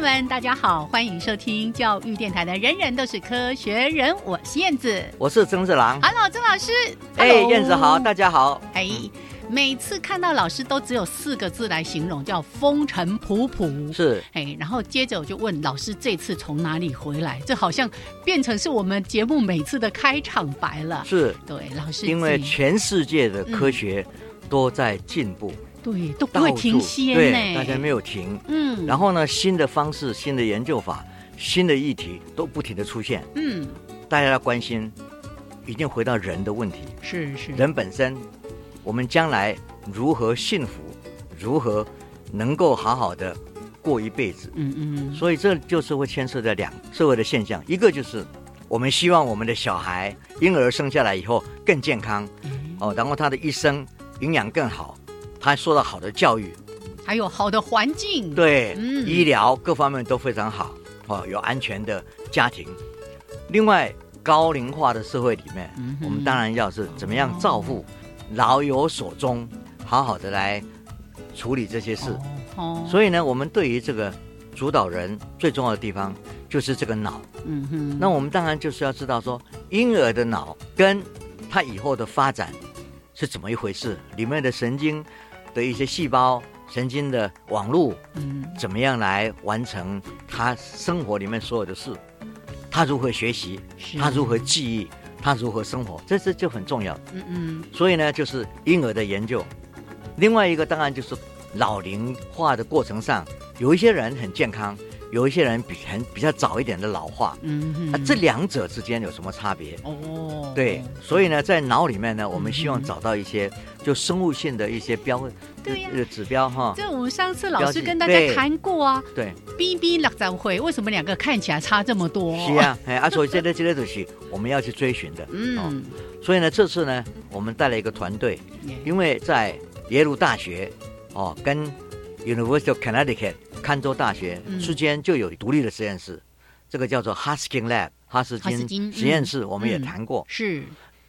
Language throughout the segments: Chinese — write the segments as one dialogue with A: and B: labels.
A: 友们，大家好，欢迎收听教育电台的《人人都是科学人》，我是燕子，
B: 我是曾志郎。
A: Hello，曾老师。
B: 哎燕子好，大家好。
A: 哎，每次看到老师都只有四个字来形容，叫风尘仆仆。
B: 是
A: 哎，然后接着我就问老师，这次从哪里回来？这好像变成是我们节目每次的开场白了。
B: 是，
A: 对，老师
B: 因为全世界的科学都在进步，
A: 对都不会停歇
B: 对，
A: 呢。
B: 大家没有停。
A: 嗯，
B: 然后呢，新的方式、新的研究法、新的议题都不停的出现，
A: 嗯，
B: 大家要关心，一定回到人的问题。
A: 是是，
B: 人本身，我们将来如何幸福，如何能够好好的过一辈子？
A: 嗯嗯
B: 所以这就是会牵涉在两社会的现象，一个就是我们希望我们的小孩婴儿生下来以后更健康
A: 嗯，
B: 哦，然后他的一生营养更好，他受到好的教育，
A: 还有好的环境。
B: 对，
A: 嗯
B: 医疗各方面都非常好，哦，有安全的家庭。另外，高龄化的社会里面，
A: 嗯
B: 我们当然要是怎么样照顾，老有所终，好好的来处理这些事。
A: 哦，以
B: 所以呢，我们对于这个主导人最重要的地方就是这个脑。
A: 嗯哼，
B: 那我们当然就是要知道说，婴儿的脑跟他以后的发展是怎么一回事，里面的神经的一些细胞、神经的网络
A: 嗯
B: 怎么样来完成他生活里面所有的事，他如何学习，
A: 是
B: 他如何记忆，他如何生活，这这就很重要。
A: 嗯嗯
B: 所以呢，就是婴儿的研究。另外一个当然就是老龄化的过程上，有一些人很健康，有一些人比很比较早一点的老化。
A: 嗯嗯，
B: 那、这两者之间有什么差别？
A: 哦，
B: 对，所以呢，在脑里面呢，我们希望
A: 嗯
B: 找到一些就生物性的一些标
A: 对呀
B: 呃指标哈。
A: 这我们上次老师跟大家谈过啊
B: 对
A: ，，B B 六十回为什么两个看起来差这么多？
B: 是，啊，哎，啊，所以这类这类东西我们要去追寻的。哦，
A: 嗯，
B: 所以呢，这次呢，我们带了一个团队，因为在耶鲁大学哦跟 University of Connecticut 堪州大学
A: 嗯。
B: 之间就有独立的实验室，这个叫做 Huskin Lab 哈斯
A: 哈斯金
B: 金实验室，我们也
A: 嗯。
B: 谈过。
A: 是，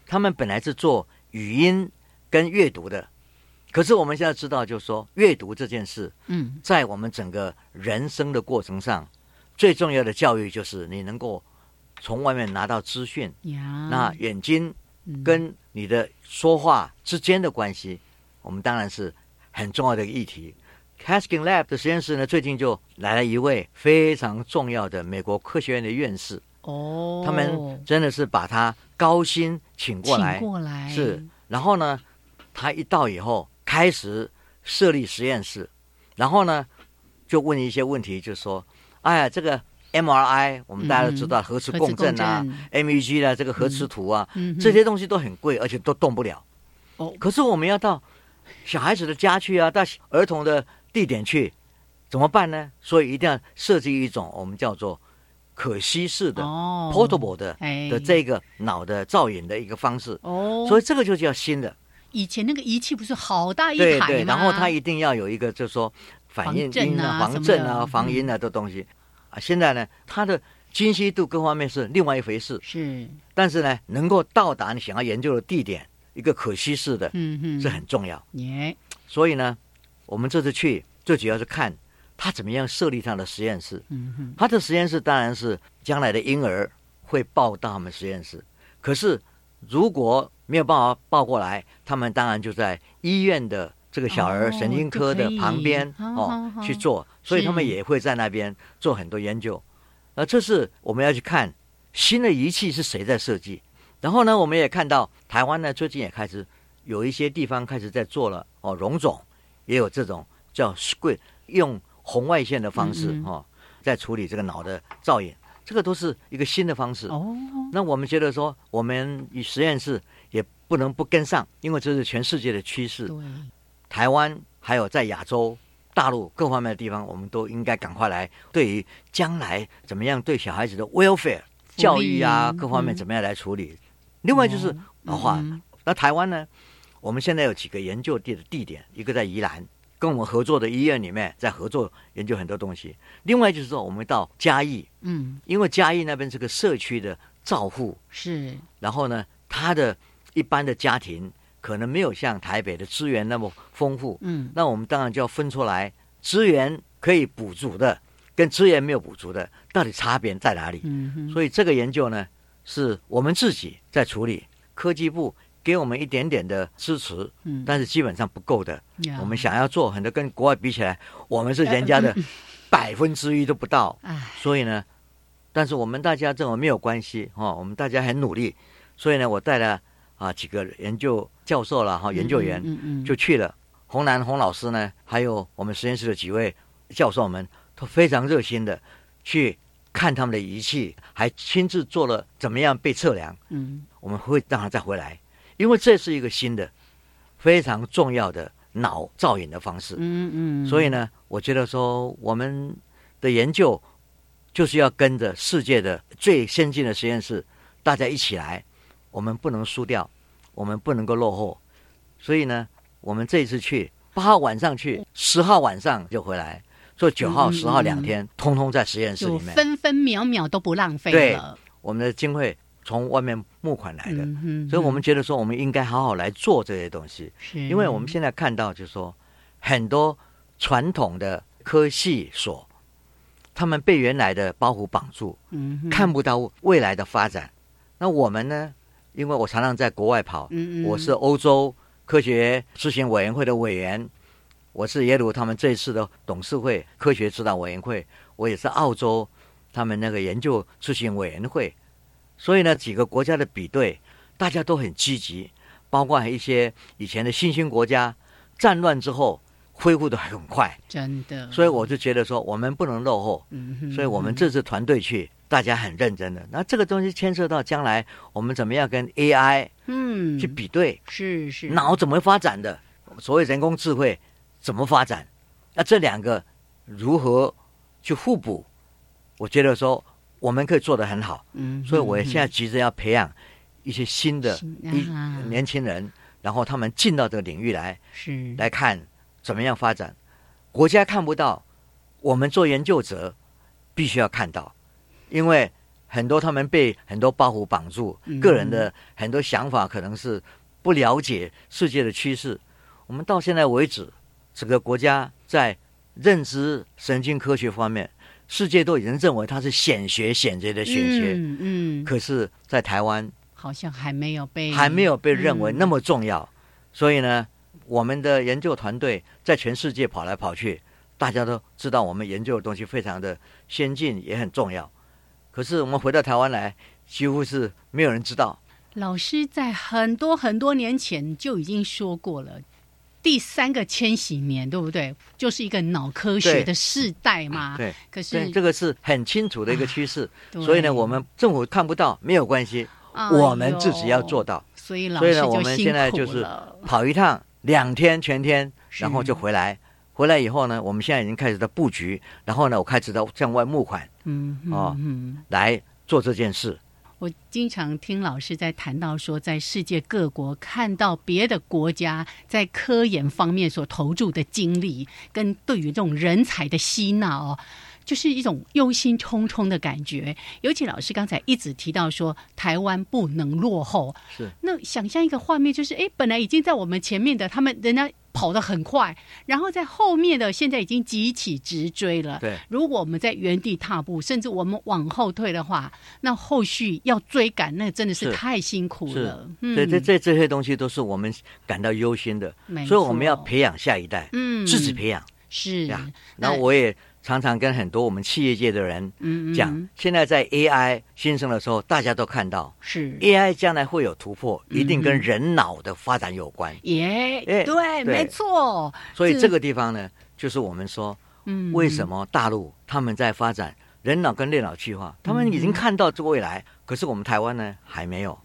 B: 他们本来是做语音跟阅读的，可是我们现在知道，就是说阅读这件事，
A: 嗯。
B: 在我们整个人生的过程上，最重要的教育就是你能够从外面拿到资讯，那眼睛
A: 嗯。
B: 跟你的说话之间的关系，我们当然是很重要的一个议题。Caskin Lab 的实验室呢，最近就来了一位非常重要的美国科学院的院士，
A: 哦，
B: 他们真的是把他高薪请过来，
A: 请过来。
B: 是，然后呢，他一到以后开始设立实验室，然后呢，就问一些问题，就说，哎呀，这个 MRI 我们大家都知道，核磁共振啊
A: 共
B: ，MEG 啊，这个核磁图啊，这些东西都很贵，而且都动不了。
A: 哦。
B: 可是我们要到小孩子的家去啊，到儿童的地点去，怎么办呢？所以一定要设计一种我们叫做可吸式的、
A: 哦
B: portable 的
A: 哎
B: 的这个脑的造影的一个方式，
A: 哦，
B: 所以这个就叫新的。
A: 以前那个仪器不是好大一
B: 对对，
A: 台？
B: 然后它一定要有一个，就是说反应
A: 啊
B: 防震啊、防音啊的东西啊。现在呢，它的精细度各方面是另外一回事，
A: 是，
B: 但是呢，能够到达你想要研究的地点，一个可吸式的，
A: 嗯哼，
B: 是很重要。
A: 耶，
B: 所以呢，我们这次去最主要是看他怎么样设立他的实验室。
A: 嗯哼，
B: 他的实验室当然是将来的婴儿会报到他们实验室，可是如果没有办法抱过来，他们当然就在医院的这个小儿
A: 哦
B: 神经科的旁边
A: 好
B: 哦去做，所以他们也会在那边做很多研究。呃，这是我们要去看新的仪器是谁在设计。然后呢，我们也看到台湾呢最近也开始有一些地方开始在做了哦，溶种也有这种叫 squid 用红外线的方式哦，在处理这个脑的造影，这个都是一个新的方式。
A: 哦，
B: 那我们觉得说，我们与实验室也不能不跟上，因为这是全世界的趋势。台湾还有在亚洲、大陆各方面的地方，我们都应该赶快来，对于将来怎么样对小孩子的 welfare 教育啊各方面
A: 嗯
B: 怎么样来处理。另外就是老话，
A: 嗯。
B: 那台湾呢，我们现在有几个研究地的地点，一个在宜兰，跟我们合作的医院里面在合作研究很多东西。另外就是说，我们到嘉义，
A: 嗯，
B: 因为嘉义那边是个社区的照护，
A: 是，
B: 然后呢，他的一般的家庭可能没有像台北的资源那么丰富，
A: 嗯，
B: 那我们当然就要分出来，资源可以补足的跟资源没有补足的，到底差别在哪里？
A: 嗯哼，
B: 所以这个研究呢，是我们自己在处理，科技部给我们一点点的支持，
A: 嗯，
B: 但是基本上不够的。
A: 呀
B: 我们，想要做很多跟国外比起来，我们是人家的百分之一都不到。
A: 哎，
B: 所以呢，但是我们大家这种没有关系哈、哦，我们大家很努力。所以呢，我带了啊几个研究教授了哈、研究员，
A: 嗯嗯，
B: 就去了。洪南洪老师呢，还有我们实验室的几位教授们，都非常热心的去看他们的仪器，还亲自做了怎么样被测量。
A: 嗯，
B: 我们会让他再回来，因为这是一个新的、非常重要的脑造影的方式。
A: 嗯嗯，
B: 所以呢，我觉得说我们的研究就是要跟着世界的最先进的实验室，大家一起来，我们不能输掉，我们不能够落后。所以呢，我们这一次去八号晚上去，十号晚上就回来，做九号、十号
A: 嗯
B: 两天，通通在实验室里面。
A: 分分秒秒都不浪费
B: 对，我们的经费从外面募款来的，
A: 嗯
B: 所以我们觉得说，我们应该好好来做这些东西。
A: 是，
B: 因为我们现在看到，就是说很多传统的科系所，他们被原来的包袱绑住，
A: 嗯
B: 看不到未来的发展。那我们呢？因为我常常在国外跑，
A: 嗯嗯，
B: 我是欧洲科学咨询委员会的委员，我是耶鲁他们这一次的董事会科学指导委员会，我也是澳洲他们那个研究咨询委员会，所以呢，几个国家的比对，大家都很积极，包括一些以前的新兴国家，战乱之后恢复的很快，
A: 真的，
B: 所以我就觉得说，我们不能落后，
A: 嗯哼，
B: 所以我们这次团队去，大家很认真的。那这个东西牵涉到将来我们怎么样跟 AI
A: 嗯
B: 去比对，
A: 是是。
B: 脑怎么发展的，所谓人工智慧怎么发展，那这两个如何去互补？我觉得说我们可以做得很好，
A: 嗯，
B: 所以我现在急着要培养一些新的一
A: 啊。
B: 年轻人，然后他们进到这个领域来，
A: 是。
B: 来看怎么样发展。国家看不到，我们做研究者必须要看到，因为很多他们被很多包袱绑住，
A: 嗯。
B: 个人的很多想法可能是不了解世界的趋势。我们到现在为止，这个国家在认知神经科学方面，世界都已经认为它是显学显学的显学，
A: 嗯嗯，
B: 可是，在台湾
A: 好像还没有被
B: 还没有被认为
A: 嗯
B: 那么重要。所以呢，我们的研究团队在全世界跑来跑去，大家都知道我们研究的东西非常的先进，也很重要。可是我们回到台湾来，几乎是没有人知道。
A: 老师在很多很多年前就已经说过了，第三个千禧年，对不对？就是一个脑科学的世代嘛。
B: 对，
A: 可是，
B: 这个是很清楚的一个趋势。
A: 对
B: 所以呢，我们政府看不到没有关系，
A: 哎
B: 我们自己要做。到。
A: 所以老
B: 所以呢，我们现在就是跑一趟两天全天，然后就回来，回来以后呢，我们现在已经开始在布局，然后呢，我开始在向外募款
A: 嗯嗯
B: 哦
A: 嗯。
B: 来做这件事。
A: 我经常听老师在谈到说，在世界各国看到别的国家在科研方面所投注的精力，跟对于这种人才的吸纳哦，就是一种忧心忡忡的感觉。尤其老师刚才一直提到说，台湾不能落后。
B: 是
A: 那想象一个画面，就是哎，本来已经在我们前面的，他们人家跑得很快，然后在后面的现在已经急起直追了。
B: 对。
A: 如果我们在原地踏步，甚至我们往后退的话，那后续要追赶，那真的是
B: 是
A: 太辛苦了。，嗯。
B: 对这这这些东西都是我们感到忧心的，
A: 没
B: 所以我们要培养下一代，
A: 嗯。
B: 自己培养。
A: 是。
B: 呀。
A: 那
B: 然后我也常常跟很多我们企业界的人
A: 嗯嗯
B: 讲，现在在 AI 新生的时候，大家都看到
A: 是。
B: AI 将来会有突破，一定跟
A: 嗯。
B: 人脑的发展有关。
A: 耶，
B: 哎
A: 对，
B: 对。
A: 没错。
B: 所以这个地方呢，就是我们说
A: 嗯
B: 为什么大陆他们在发展人脑跟电脑计划，他们已经看到这个未来，可是我们台湾呢还没有。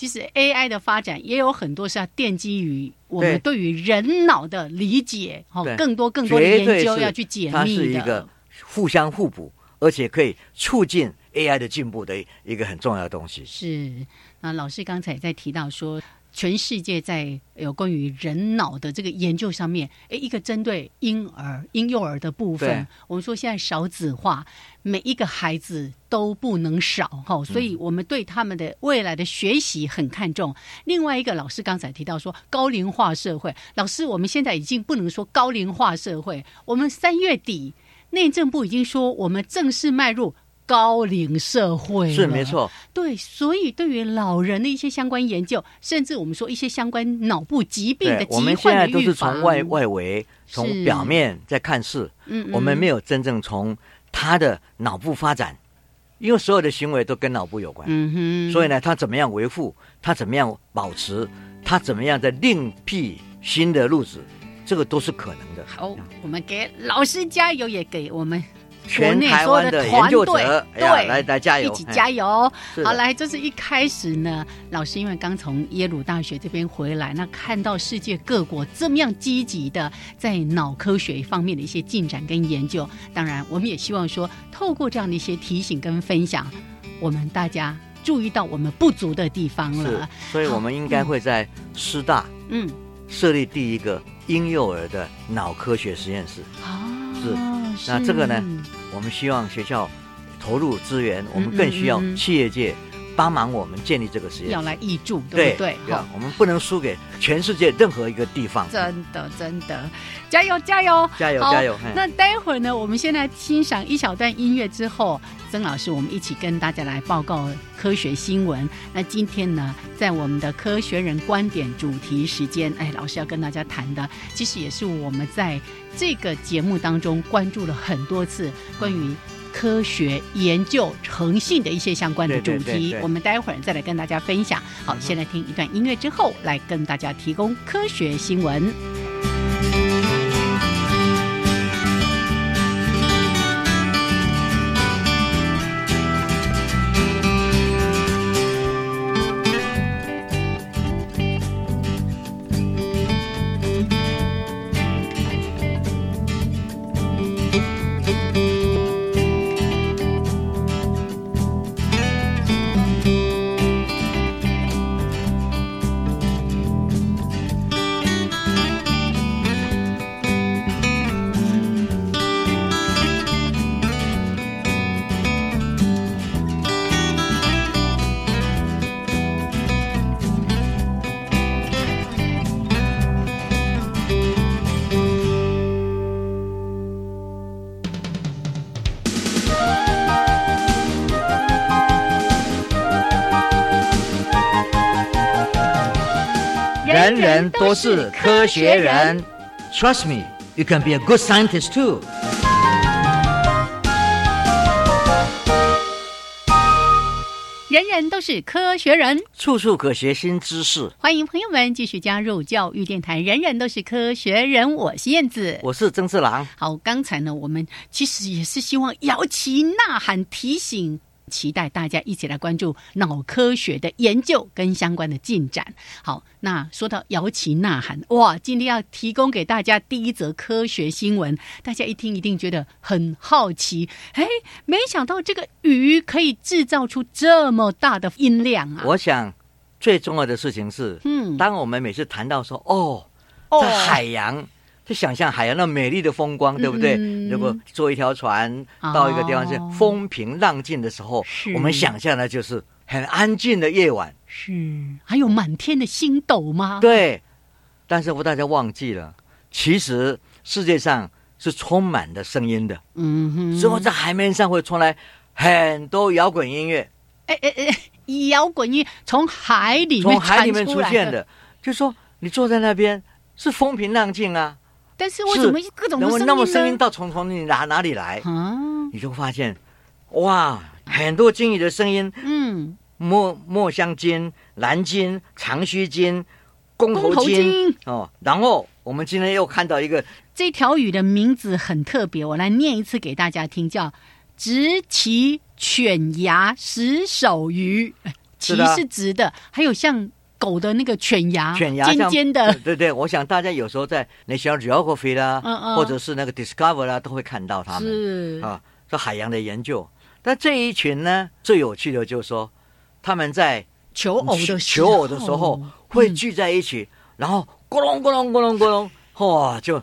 A: 其实 AI 的发展也有很多是要奠基于我们
B: 对
A: 对于人脑的理解，哦，更多更多的研究要去解密的
B: 是一个。互相互补，而且可以促进 AI 的进步的一个很重要的东西。
A: 是，那老师刚才也在提到说，全世界在有关于人脑的这个研究上面，诶，一个针对婴儿、婴幼儿的部分，我们说现在少子化，每一个孩子都不能少哈，所以我们对他们的未来的学习很看重。另外一个，老师刚才提到说高龄化社会，老师我们现在已经不能说高龄化社会，我们三月底内政部已经说我们正式迈入。高龄社会
B: 是没错，
A: 对，所以对于老人的一些相关研究，甚至我们说一些相关脑部疾病的
B: 对，
A: 疾
B: 我们现在都是从外外围、从表面在看事，
A: 嗯，嗯
B: 我们没有真正从他的脑部发展，因为所有的行为都跟脑部有关。
A: 嗯哼，
B: 所以呢，他怎么样维护，他怎么样保持，他怎么样在另辟新的路子，这个都是可能的。
A: 好，我们给老师加油，也给我们
B: 全台湾
A: 所有的
B: 研究者，
A: 团队对
B: 来来加油，
A: 一起
B: 哎
A: 加油！好，来，这是一开始呢，老师因为刚从耶鲁大学这边回来，那看到世界各国这么样积极的在脑科学方面的一些进展跟研究，当然，我们也希望说，透过这样的一些提醒跟分享，我们大家注意到我们不足的地方了。，
B: 所以我们应该会在师大
A: 嗯，
B: 设立第一个婴幼儿的脑科学实验室。
A: 哦，
B: 是那这个呢我们希望学校投入资源，我们更需要企业界帮忙我们建立这个实验
A: 要。来挹注，对不对？
B: 要我们不能输给全世界任何一个地方。
A: 真的真的，加油加油！
B: 加油加油！
A: 那待会儿呢，我们先来欣赏一小段音乐之后，曾老师我们一起跟大家来报告科学新闻。那今天呢，在我们的科学人观点主题时间，哎，老师要跟大家谈的，其实也是我们在这个节目当中关注了很多次关于。科学研究诚信的一些相关的主题，
B: 对对对对
A: 我们待会儿再来跟大家分享。好，先来听一段音乐之后，来跟大家提供科学新闻。
B: 人都是科学人。Trust me, you can be a good scientist too.
A: 人人都是科学人，
B: 处处可学新知识。
A: 欢迎朋友们继续加入教育电台。人人都是科学人，我是燕子。
B: 我是曾志郎。
A: 好，刚才呢，我们其实也是希望摇旗呐喊，提醒期待大家一起来关注脑科学的研究跟相关的进展。好，那说到摇旗呐喊，哇，今天要提供给大家第一则科学新闻，大家一听一定觉得很好奇。哎，没想到这个鱼可以制造出这么大的音量啊！
B: 我想最重要的事情是，
A: 嗯，
B: 当我们每次谈到说，哦，
A: 哦
B: 在海洋。就想象海洋那美丽的风光，对不对？
A: 嗯。
B: 如果坐一条船到一个地方是
A: 哦
B: 风平浪静的时候，
A: 是。
B: 我们想象的就是很安静的夜晚。
A: 是。还有满天的星斗吗？，
B: 对，但是我大家忘记了，其实世界上是充满了声音的，
A: 嗯哼，
B: 之后在海面上会传来很多摇滚音乐，
A: 哎哎哎，摇滚乐从海里面
B: 从海里面
A: 出
B: 现，的。就说你坐在那边是风平浪静啊，
A: 但是为什么各种
B: 然后
A: 声音
B: 那么声音？到从从你哪哪里来？
A: 啊，
B: 你就发现，哇，很多鲸鱼的声音，
A: 嗯，
B: 墨墨香鲸、蓝鲸、长须鲸、公
A: 公头
B: 头鲸
A: 鲸
B: 哦。然后我们今天又看到一个
A: 这条鱼的名字很特别，我来念一次给大家听，叫直鳍犬牙石手鱼，哎鳍
B: 是
A: 直的，还有像狗的那个犬牙，尖
B: 犬牙尖
A: 尖的，
B: 对对对，我想大家有时候在 National Geography 啦，
A: 嗯嗯。
B: 或者是那个 Discover 啦，都会看到它们。
A: 是。
B: 啊，这海洋的研究。但这一群呢，最有趣的就是说，他们在
A: 求偶的时
B: 求偶的时候会
A: 嗯
B: 聚在一起，然后咕隆咕隆咕隆咕隆，哇，就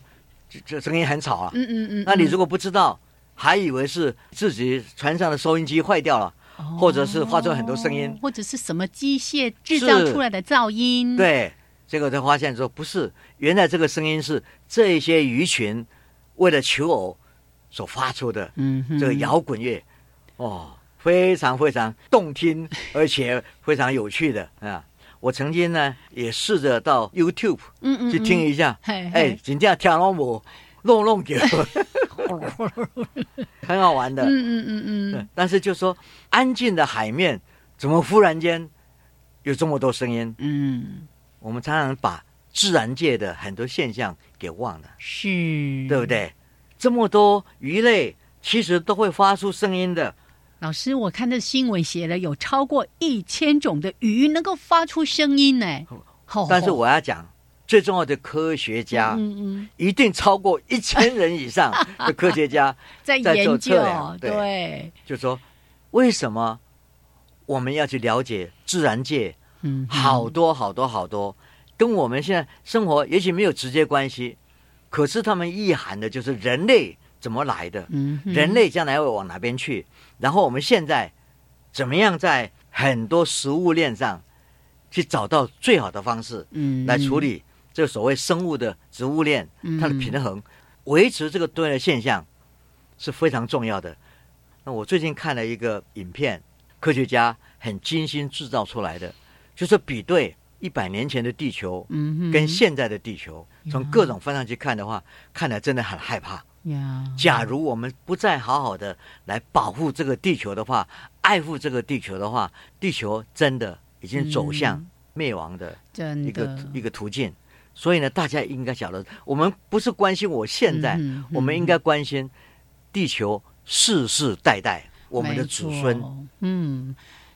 B: 就就声音很吵啊。
A: 嗯嗯嗯，嗯
B: 那你如果不知道，还以为是自己船上的收音机坏掉了，
A: 哦
B: 或者是发出很多声音。
A: 或者是什么机械制造出来的噪音，，
B: 对，结果才发现说不是，原来这个声音是这些鱼群为了求偶所发出的
A: 嗯哼，
B: 这个摇滚乐，哦，非常非常动听，而且非常有趣的啊。我曾经呢也试着到 YouTube
A: 嗯嗯
B: 去听一下，
A: 嘿
B: 哎
A: 嘿，
B: 真正听拢无弄弄叫，很好玩的。
A: 嗯嗯嗯嗯，，
B: 但是就说安静的海面，怎么忽然间有这么多声音？
A: 嗯，
B: 我们常常把自然界的很多现象给忘了，
A: 是，
B: 对不？对？这么多鱼类其实都会发出声音的，
A: 老师，我看这新闻写了有超过一千种的鱼能够发出声音呢。吼
B: 但是我要讲，最重要的科学家
A: 嗯嗯，
B: 一定超过一千人以上的 科学家，
A: 在
B: 在做
A: 研究
B: 测量，对。
A: 对，
B: 就说为什么我们要去了解自然界
A: 嗯，
B: 好多好多好多，跟我们现在生活也许没有直接关系，可是他们意涵的就是人类怎么来的，
A: 嗯，
B: 人类将来会往哪边去，然后我们现在怎么样在很多食物链上去找到最好的方式
A: 嗯。
B: 来处理这个所谓生物的植物链
A: 嗯
B: 它的平衡，维持这个多元的现象是非常重要的。那我最近看了一个影片，科学家很精心制造出来的，就是比对一百年前的地球跟现在的地球，从各种方向去看的话，看来真的很害怕。
A: 呀，
B: 假如我们不再好好的来保护这个地球的话，爱护这个地球的话，地球真的已经走向
A: 嗯
B: 灭亡的一个、
A: 的
B: 一个途径。所以呢，大家应该晓得，我们不是关心我现在，
A: 嗯嗯
B: 我们应该关心地球世世代代我们的子孙。
A: 嗯，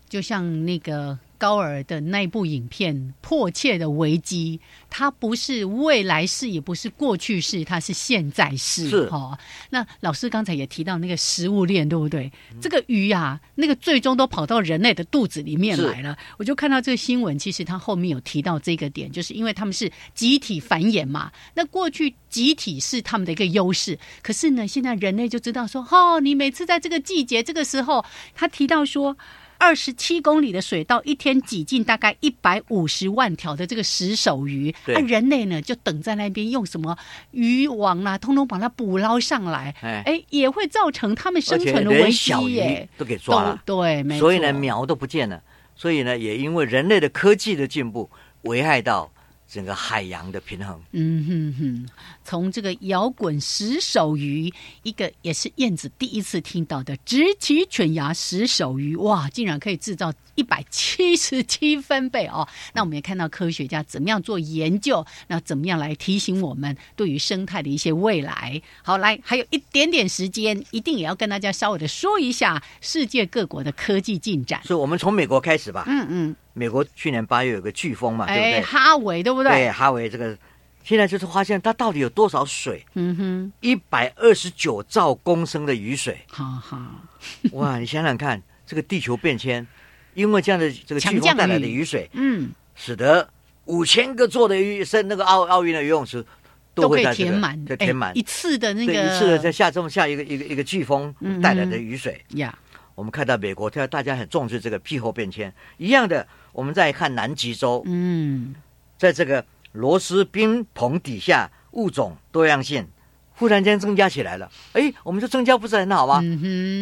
A: 就像那个高尔的那部影片《迫切的危机》，它不是未来式，也不是过去式，它是现在式。
B: 是
A: 哦。那老师刚才也提到那个食物链，对不对？
B: 嗯
A: 这个鱼啊，那个最终都跑到人类的肚子里面来了。我就看到这个新闻，其实它后面有提到这个点，就是因为他们是集体繁衍嘛。那过去集体是他们的一个优势，可是呢，现在人类就知道说，哦，你每次在这个季节、这个时候，他提到说。二十七公里的水道，一天挤进大概一百五十万条的这个石手鱼，
B: 那
A: 啊，人类呢就等在那边用什么渔网啦、通通把它捕捞上来，
B: 哎
A: 哎，也会造成他们生存的危机耶。
B: 都给抓了，
A: 对，没错。
B: 所以呢，苗都不见了。所以呢，也因为人类的科技的进步，危害到整个海洋的平衡。
A: 嗯哼哼，从这个摇滚石手鱼，一个也是燕子第一次听到的直起犬牙石手鱼，哇，竟然可以制造一百七十七分贝哦！那我们也看到科学家怎么样做研究，那怎么样来提醒我们对于生态的一些未来。好，来还有一点点时间，一定也要跟大家稍微的说一下世界各国的科技进展。
B: 所以我们从美国开始吧。
A: 嗯嗯，
B: 美国去年八月有个飓风嘛，对不
A: 哎，
B: 对？
A: 哈维对不
B: 对，
A: 对？
B: 哈维这个现在就是发现它到底有多少水，
A: 嗯哼，
B: 一百二十九兆公升的雨水。
A: 好好，
B: 哇，你想想看，这个地球变迁，因为这样的这个飓风带来的
A: 雨
B: 雨水，
A: 嗯，
B: 使得五千个座的鱼生那个奥奥运的游泳池
A: 都
B: 会在这个
A: 填满，
B: 对填满。
A: 哎一次的那
B: 对
A: 个
B: 一次的在下这么下一个一个一个飓风
A: 嗯
B: 带来的雨水。
A: 呀，
B: 我们看到美国，它大家很重视这个气候变迁。一样的，我们再看南极洲，
A: 嗯，
B: 在这个螺丝冰棚底下，物种多样性忽然间增加起来了。哎，我们说增加不是很好吗？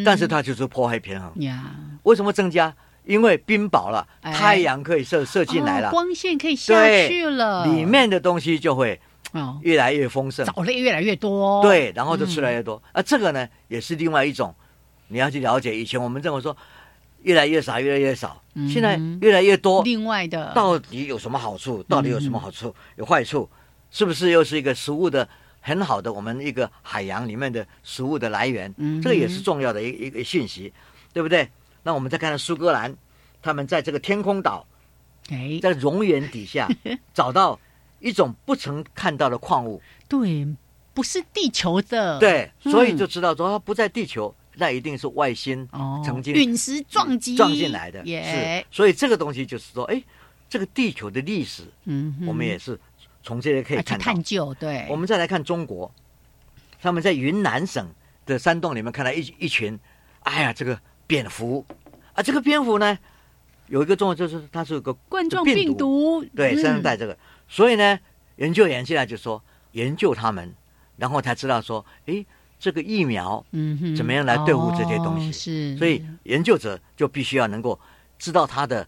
B: 但是它就是破坏平衡。
A: 呀，
B: 为什么增加？因为冰雹了，
A: 哎
B: 太阳可以射射进来了，
A: 哦光线可以下去了，
B: 里面的东西就会
A: 哦，
B: 越来越丰盛。
A: 藻类越来越多，，
B: 对，然后就吃
A: 嗯
B: 来越多。啊，这个呢也是另外一种，你要去了解。以前我们认为说越来越少，越来越少，
A: 嗯
B: 现在越来越多，
A: 另外的
B: 到底有什么好处？到底有
A: 嗯
B: 什么好处？有坏处？是不是又是一个食物的很好的我们一个海洋里面的食物的来源？
A: 嗯
B: 这个也是重要的一个一个信息，对不对？那我们再看看苏格兰，他们在这个天空岛，
A: 哎，
B: 在熔岩底下 找到一种不曾看到的矿物，
A: 对，不是地球的，
B: 对，所以
A: 嗯
B: 就知道说它不在地球，那一定是外星
A: 哦，
B: 曾经
A: 陨石撞击
B: 撞进来的，
A: 耶。
B: 是，，所以这个东西就是说，哎，这个地球的历史，
A: 嗯，
B: 我们也是从这些可以看到。
A: 探究，对，
B: 我们再来看中国，他们在云南省的山洞里面看到一一群，哎呀，这个蝙蝠。啊，这个蝙蝠呢，有一个重要就是它是有个
A: 冠状
B: 病
A: 病毒，
B: 对身上
A: 嗯
B: 带这个，所以呢，研究员现在就说研究他们，然后才知道说，哎，这个疫苗怎么样来对付这些东西。
A: 哦是，
B: 所以研究者就必须要能够知道它的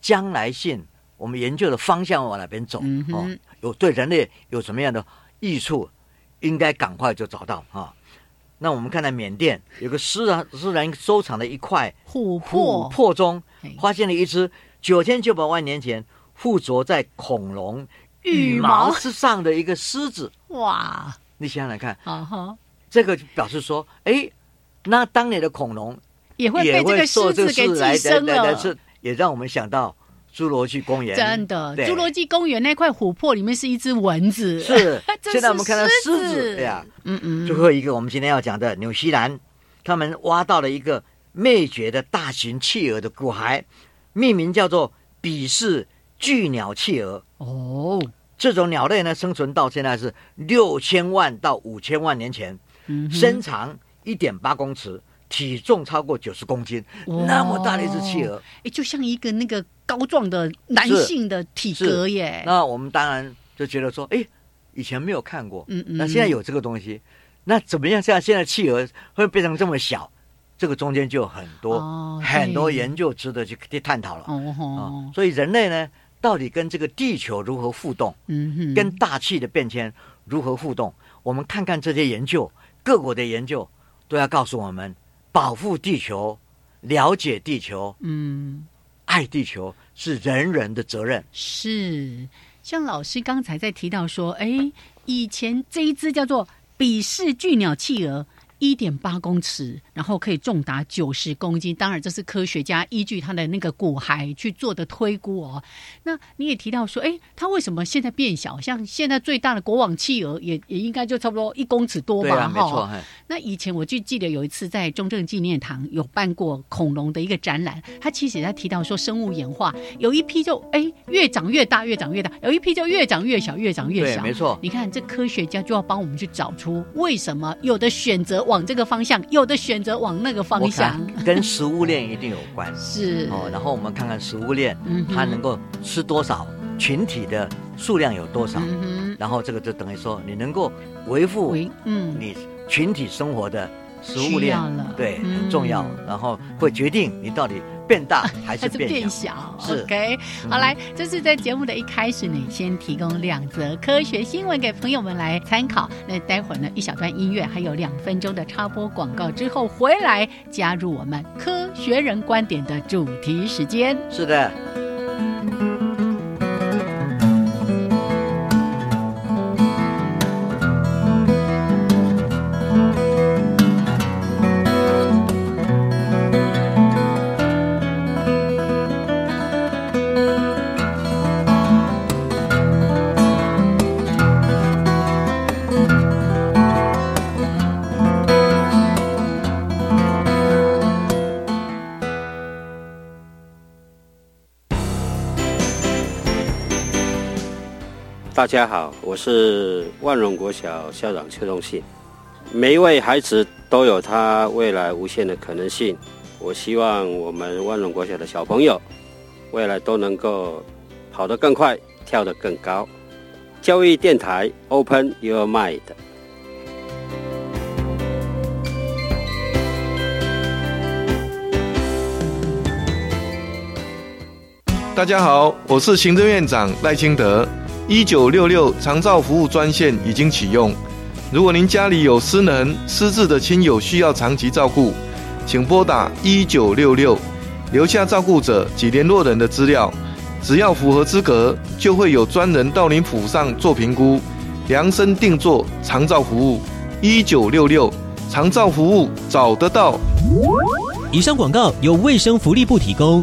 B: 将来性，我们研究的方向往哪边走、
A: 嗯
B: 哦，有对人类有什么样的益处，应该赶快就找到啊。那我们看到缅甸有个私人私人收藏的一块
A: 琥珀。
B: 琥
A: 珀，
B: 中
A: 嘿，
B: 发现了一只九千九百万年前附着在恐龙羽
A: 毛。
B: 之上的一个狮子。
A: 哇，
B: 你想想看，
A: 啊哈，
B: 这个就表示说，哎，那当年的恐龙
A: 也会被这个
B: 会受这
A: 狮子给寄生了。
B: 来来是也让我们想到侏罗纪公园，
A: 真的，侏罗纪公园那块琥珀里面是一只蚊子，
B: 是
A: 这
B: 现在我们看到
A: 是
B: 狮
A: 子
B: 子，对呀。
A: 嗯嗯，
B: 最后一个，我们今天要讲的纽西兰，他们挖到了一个灭绝的大型企鹅的骨骸，命名叫做比氏巨鸟企鹅。
A: 哦，
B: 这种鸟类呢，生存到现在是六千万到五千万年前，
A: 嗯
B: 身长一点八公尺，体重超过九十公斤，
A: 哇。
B: 那么大的一只企鹅。
A: 哎，就像一个那个高壮的男性的体格耶。
B: 那我们当然就觉得说，哎，以前没有看过，
A: 嗯嗯
B: 那现在有这个东西，那怎么样？像现在企鹅会变成这么小，这个中间就有很多、
A: 哦
B: 很多研究值得去去探讨了。啊、
A: 哦。吼，
B: 所以人类呢，到底跟这个地球如何互动，
A: 嗯哼，
B: 跟大气的变迁如何互动？我们看看这些研究，各国的研究都要告诉我们，保护地球、了解地球、
A: 嗯
B: 爱地球是人人的责任。
A: 是，像老师刚才在提到说，哎，以前这一只叫做比氏巨鸟企鹅。一点八公尺，然后可以重达九十公斤。当然，这是科学家依据它的那个骨骸去做的推估哦。那你也提到说，哎，它为什么现在变小？像现在最大的国王企鹅也也应该就差不多一公尺多吧？
B: 哈啊，没错。
A: 那以前我就记得有一次在中正纪念堂有办过恐龙的一个展览，他其实也在提到说生物演化，有一批就哎越长越大，越长越大，有一批就越长越小，越长越
B: 对，
A: 小。
B: 没错。
A: 你看，这科学家就要帮我们去找出为什么有的选择往这个方向，有的选择往那个方向。
B: 跟食物链一定有关
A: 是
B: 哦。然后我们看看食物链，
A: 嗯
B: 它能够吃多少，群体的数量有多少，
A: 嗯
B: 然后这个就等于说你能够维，护，
A: 嗯，
B: 你群体生活的食物链，对，
A: 嗯
B: 很重要。然后会决定你到底变大还
A: 是
B: 是变
A: 变
B: 小？
A: 小
B: 是
A: ，OK，
B: 嗯
A: 好来，这是在节目的一开始呢，先提供两则科学新闻给朋友们来参考。那待会儿呢，一小段音乐，还有两分钟的插播广告之后回来，加入我们科学人观点的主题时间。
B: 是的。
C: 大家好，我是万荣国小校长邱忠信。每一位孩子都有他未来无限的可能性。我希望我们万荣国小的小朋友，未来都能够跑得更快，跳得更高。教育电台，Open Your Mind。
D: 大家好，我是行政院长赖清德。一九六六长照服务专线已经启用。如果您家里有失能、失智的亲友需要长期照顾，请拨打一九六六，留下照顾者及联络人的资料。只要符合资格，就会有专人到您府上做评估，量身定做长照服务。一九六六长照服务找得到。
E: 以上广告由卫生福利部提供。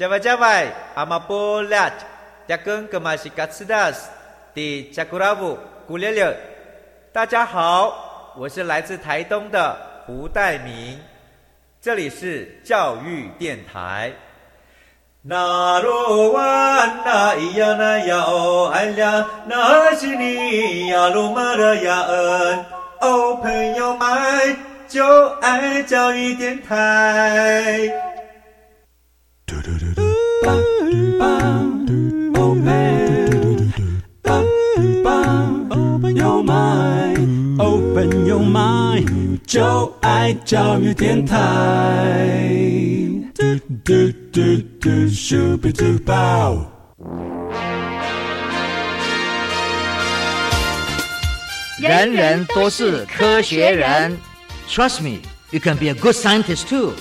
F: Java Java, Amapolat, Jakun Kemashikatsidas, di Jakuravu, Gulele。大家好，我是来自台东的胡代明，这里是教育电台。那罗哇那咿呀那呀哦哎呀，那是你呀鲁玛的呀恩哦，朋友们就爱教育电台。
G: Open your open your mind，就爱教育电台。嘟嘟嘟嘟，Super Duper。
B: 人人都是科学人。Trust me, you can be a good scientist too.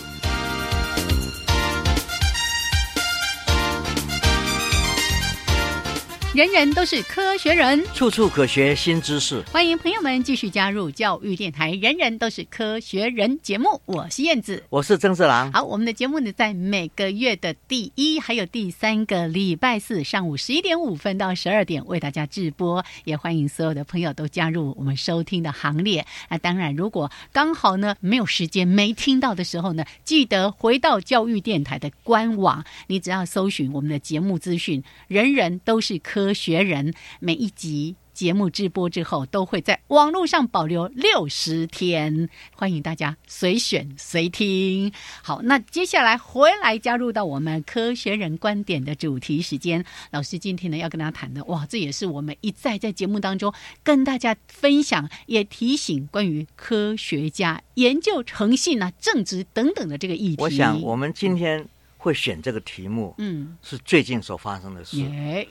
A: 人人都是科学人。
B: 处处可学新知识。
A: 欢迎朋友们继续加入教育电台，人人都是科学人节目，我是燕子。
B: 我是曾志郎。
A: 好，我们的节目呢，在每个月的第一还有第三个礼拜四上午十一点五分到十二点为大家直播，也欢迎所有的朋友都加入我们收听的行列。那当然，如果刚好呢没有时间没听到的时候呢，记得回到教育电台的官网，你只要搜寻我们的节目资讯，人人都是科学人，每一集。节目直播之后，都会在网络上保留六十天，欢迎大家随选随听。好，那接下来回来加入到我们科学人观点的主题时间。老师今天呢要跟大家谈的，哇，这也是我们一再在节目当中跟大家分享，也提醒关于科学家研究诚信啊、正直等等的这个议题。
B: 我想我们今天会选这个题目，
A: 嗯，
B: 是最近所发生的事。
A: 耶，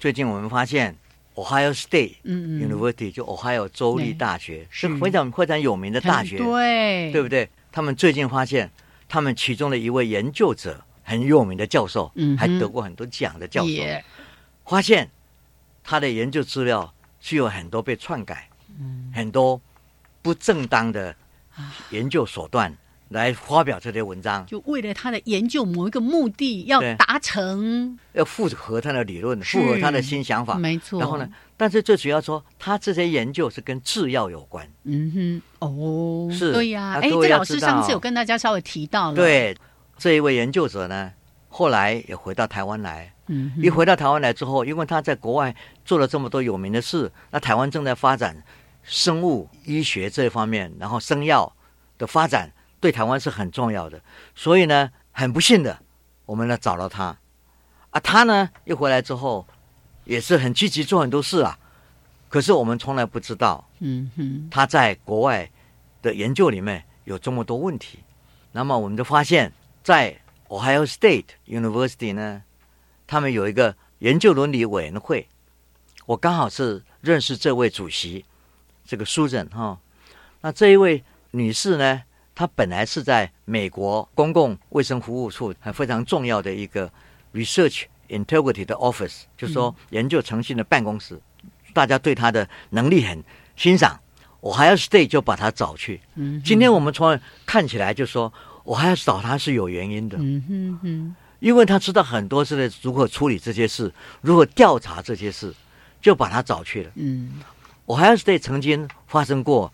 B: 最近我们发现 Ohio State University 就 Ohio 州立大学
A: 是。
B: 是非常非常有名的大学，
A: 对。
B: 对不对？他们最近发现，他们其中的一位研究者很有名的教授，
A: 嗯
B: 还得过很多奖的教授，
A: 也。
B: 发现他的研究资料是有很多被篡改，
A: 嗯。
B: 很多不正当的
A: 啊。
B: 研究手段来发表这些文章，
A: 就为了他的研究某一个目的要达成，
B: 要符合他的理论，
A: 是
B: 符合他的新想法。
A: 没错。
B: 然后呢，？但是最主要说，他这些研究是跟制药有关。
A: 嗯哼，哦，
B: 是
A: 对呀、哎，这老师上次有跟大家稍微提到了，，
B: 对，这一位研究者呢，后来也回到台湾来。
A: 嗯，
B: 一回到台湾来之后，因为他在国外做了这么多有名的事，那台湾正在发展生物医学这一方面，然后生药的发展对台湾是很重要的，所以呢，很不幸的，我们呢找到他，啊，他呢一回来之后，也是很积极做很多事啊，可是我们从来不知道
A: 嗯哼，
B: 他在国外的研究里面有这么多问题，那么我们就发现，在 Ohio State University 呢，他们有一个研究伦理委员会，我刚好是认识这位主席，这个 Susan 哈、那这一位女士呢，她本来是在美国公共卫生服务处很非常重要的一个 Research Integrity 的 Office，就是说研究诚信的办公室，大家对他的能力很欣赏。我还要 stay 就把他找去。
A: 嗯，
B: 今天我们从看起来就说，我还要找他是有原因的。
A: 嗯哼哼，
B: 因为他知道很多是如何处理这些事，如何调查这些事，就把他找去了。
A: 嗯
B: 我还要 stay 曾经发生过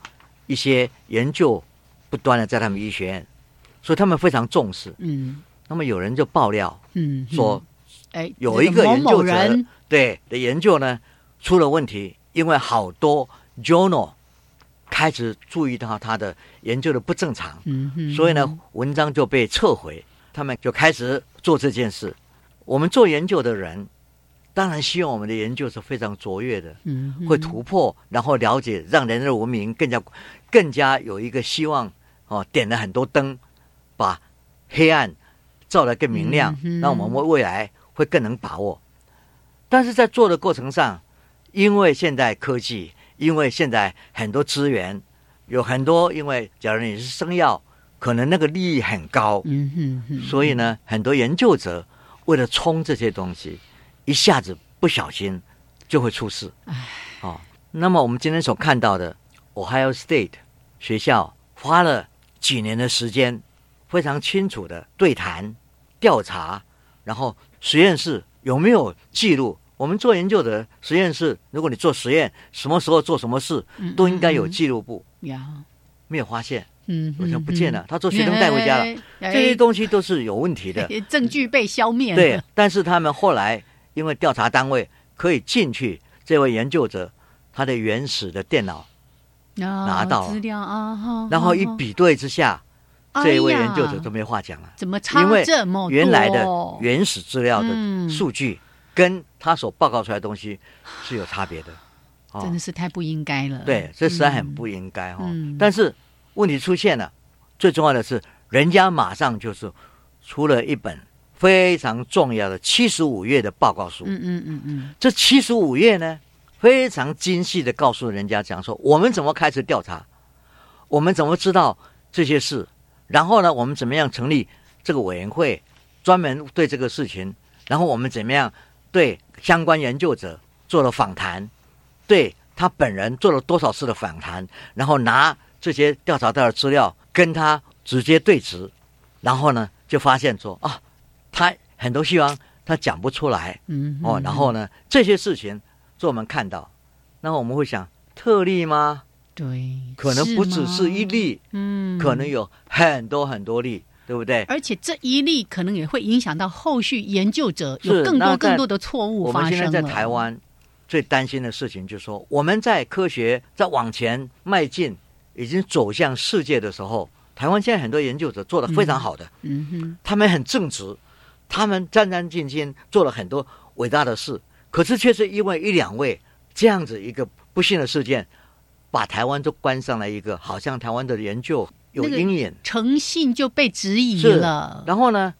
B: 一些研究，不断的在他们医学院，所以他们非常重视。
A: 嗯。
B: 那么有人就爆料
A: 嗯，
B: 说，
A: 哎，
B: 有一个研究者
A: 人，
B: 对的研究呢出了问题，因为好多 journal 开始注意到他的研究的不正常，
A: 嗯，
B: 所以呢，文章就被撤回，他们就开始做这件事。我们做研究的人，当然希望我们的研究是非常卓越的，
A: 嗯，
B: 会突破，然后了解，让人类文明更加更加有一个希望哦，点了很多灯，把黑暗照得更明亮，
A: 嗯哼
B: 让我们未来会更能把握。但是在做的过程上，因为现在科技，因为现在很多资源，有很多，因为假如你是生药，可能那个利益很高，
A: 嗯哼哼，
B: 所以呢，很多研究者为了冲这些东西，一下子不小心就会出事。哦，那么我们今天所看到的 Ohio State 学校花了几年的时间，非常清楚的对谈、调查，然后实验室有没有记录？我们做研究的实验室，如果你做实验，什么时候做什么事，都应该有记录簿。
A: 呀，
B: 没有发现，
A: 嗯哼，
B: 好像不见了
A: 嗯。
B: 他做学生带回家了，
A: 哎
B: 这些东西都是有问题的。
A: 哎证据被消灭了，
B: 对，但是他们后来因为调查单位可以进去，这位研究者他的原始的电脑，
A: 拿
B: 拿到了。
A: 资料啊，
B: 然后一，比对之下，这一位研究者都没话讲了，
A: 怎么差
B: 因为
A: 这么多？
B: 原来的原始资料
A: 嗯。
B: 的数据跟他所报告出来的东西是有差别的。哦。
A: 真的是太不应该了。
B: 对，这实在很
A: 嗯
B: 不应该哈、但是问题出现了，最重要的是，人家马上就是出了一本非常重要的七十五页的报告书。
A: 嗯嗯嗯嗯。
B: 这七十五页呢，非常精细的告诉人家讲说，我们怎么开始调查，我们怎么知道这些事，然后呢，我们怎么样成立这个委员会，专门对这个事情，然后我们怎么样对相关研究者做了访谈，对他本人做了多少次的访谈，然后拿这些调查到的资料跟他直接对质，然后呢，就发现说啊，他很多地方他讲不出来，
A: 嗯
B: 哦，然后呢，这些事情做我们看到，然后我们会想，特例吗？
A: 对，
B: 可能不只是一，例，
A: 嗯，
B: 可能有很多很多例，对不对？
A: 而且这一例可能也会影响到后续研究者有更多更多的错误
B: 我
A: 发生了。
B: 们现在在台湾最担心的事情就是说，我们在科学在往前迈进，已经走向世界的时候，台湾现在很多研究者做的非常好的，
A: 嗯哼，
B: 他们很正直，他们战战兢兢做了很多伟大的事，可是却是因为一两位这样子一个不幸的事件，把台湾都关上了一个，好像台湾的研究有
A: 那个
B: 阴影。
A: 诚信就被质疑了。
B: 然后呢，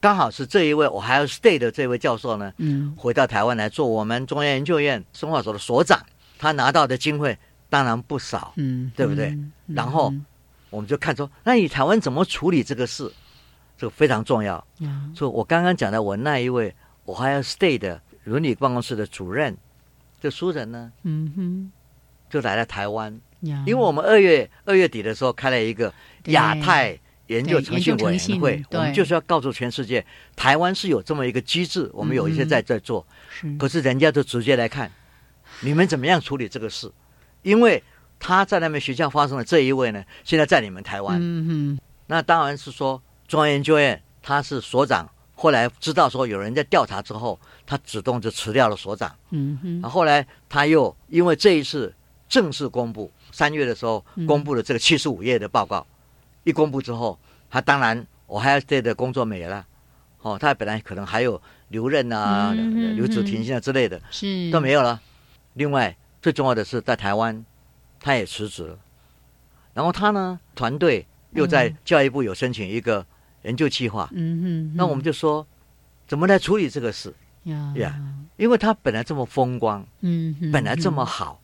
B: 刚好是这一位我还要 stay 的这位教授呢，
A: 嗯
B: 回到台湾来做我们中央研究院生化所的所长，他拿到的经费当然不少，
A: 嗯，
B: 对不对
A: 嗯
B: 然后我们就看说，那你台湾怎么处理这个事？这个非常重要。
A: 嗯
B: 所以我刚刚讲的，我那一位我还要 stay 的伦理办公室的主任，这书人呢，
A: 嗯哼。
B: 就来了台湾，因为我们二月二月底的时候开了一个亚太研究
A: 对
B: 诚信委员会，我们就是要告诉全世界，台湾是有这么一个机制，我们有一些
A: 在
B: 在这做，
A: 是。
B: 可是人家就直接来看，你们怎么样处理这个事？因为他在那边学校发生的这一位呢，现在在你们台湾，
A: 嗯哼。
B: 那当然是说中央研究院他是所长，后来知道说有人在调查之后，他主动就辞掉了所长。
A: 嗯哼，
B: 然后后来他又因为这一次正式公布，三月的时候
A: 嗯。
B: 公布了这个七十五页的报告，一公布之后，他当然 Ohio State 的工作没了，哦，他本来可能还有留任啊、留职停薪啊之类的
A: 是。
B: 都没有了。另外最重要的是在台湾，他也辞职了，然后他呢团队又在
A: 嗯
B: 教育部有申请一个研究计划，
A: 嗯嗯，
B: 那我们就说怎么来处理这个事？
A: 呀
B: 呀因为他本来这么风光。
A: 嗯，
B: 本来这么好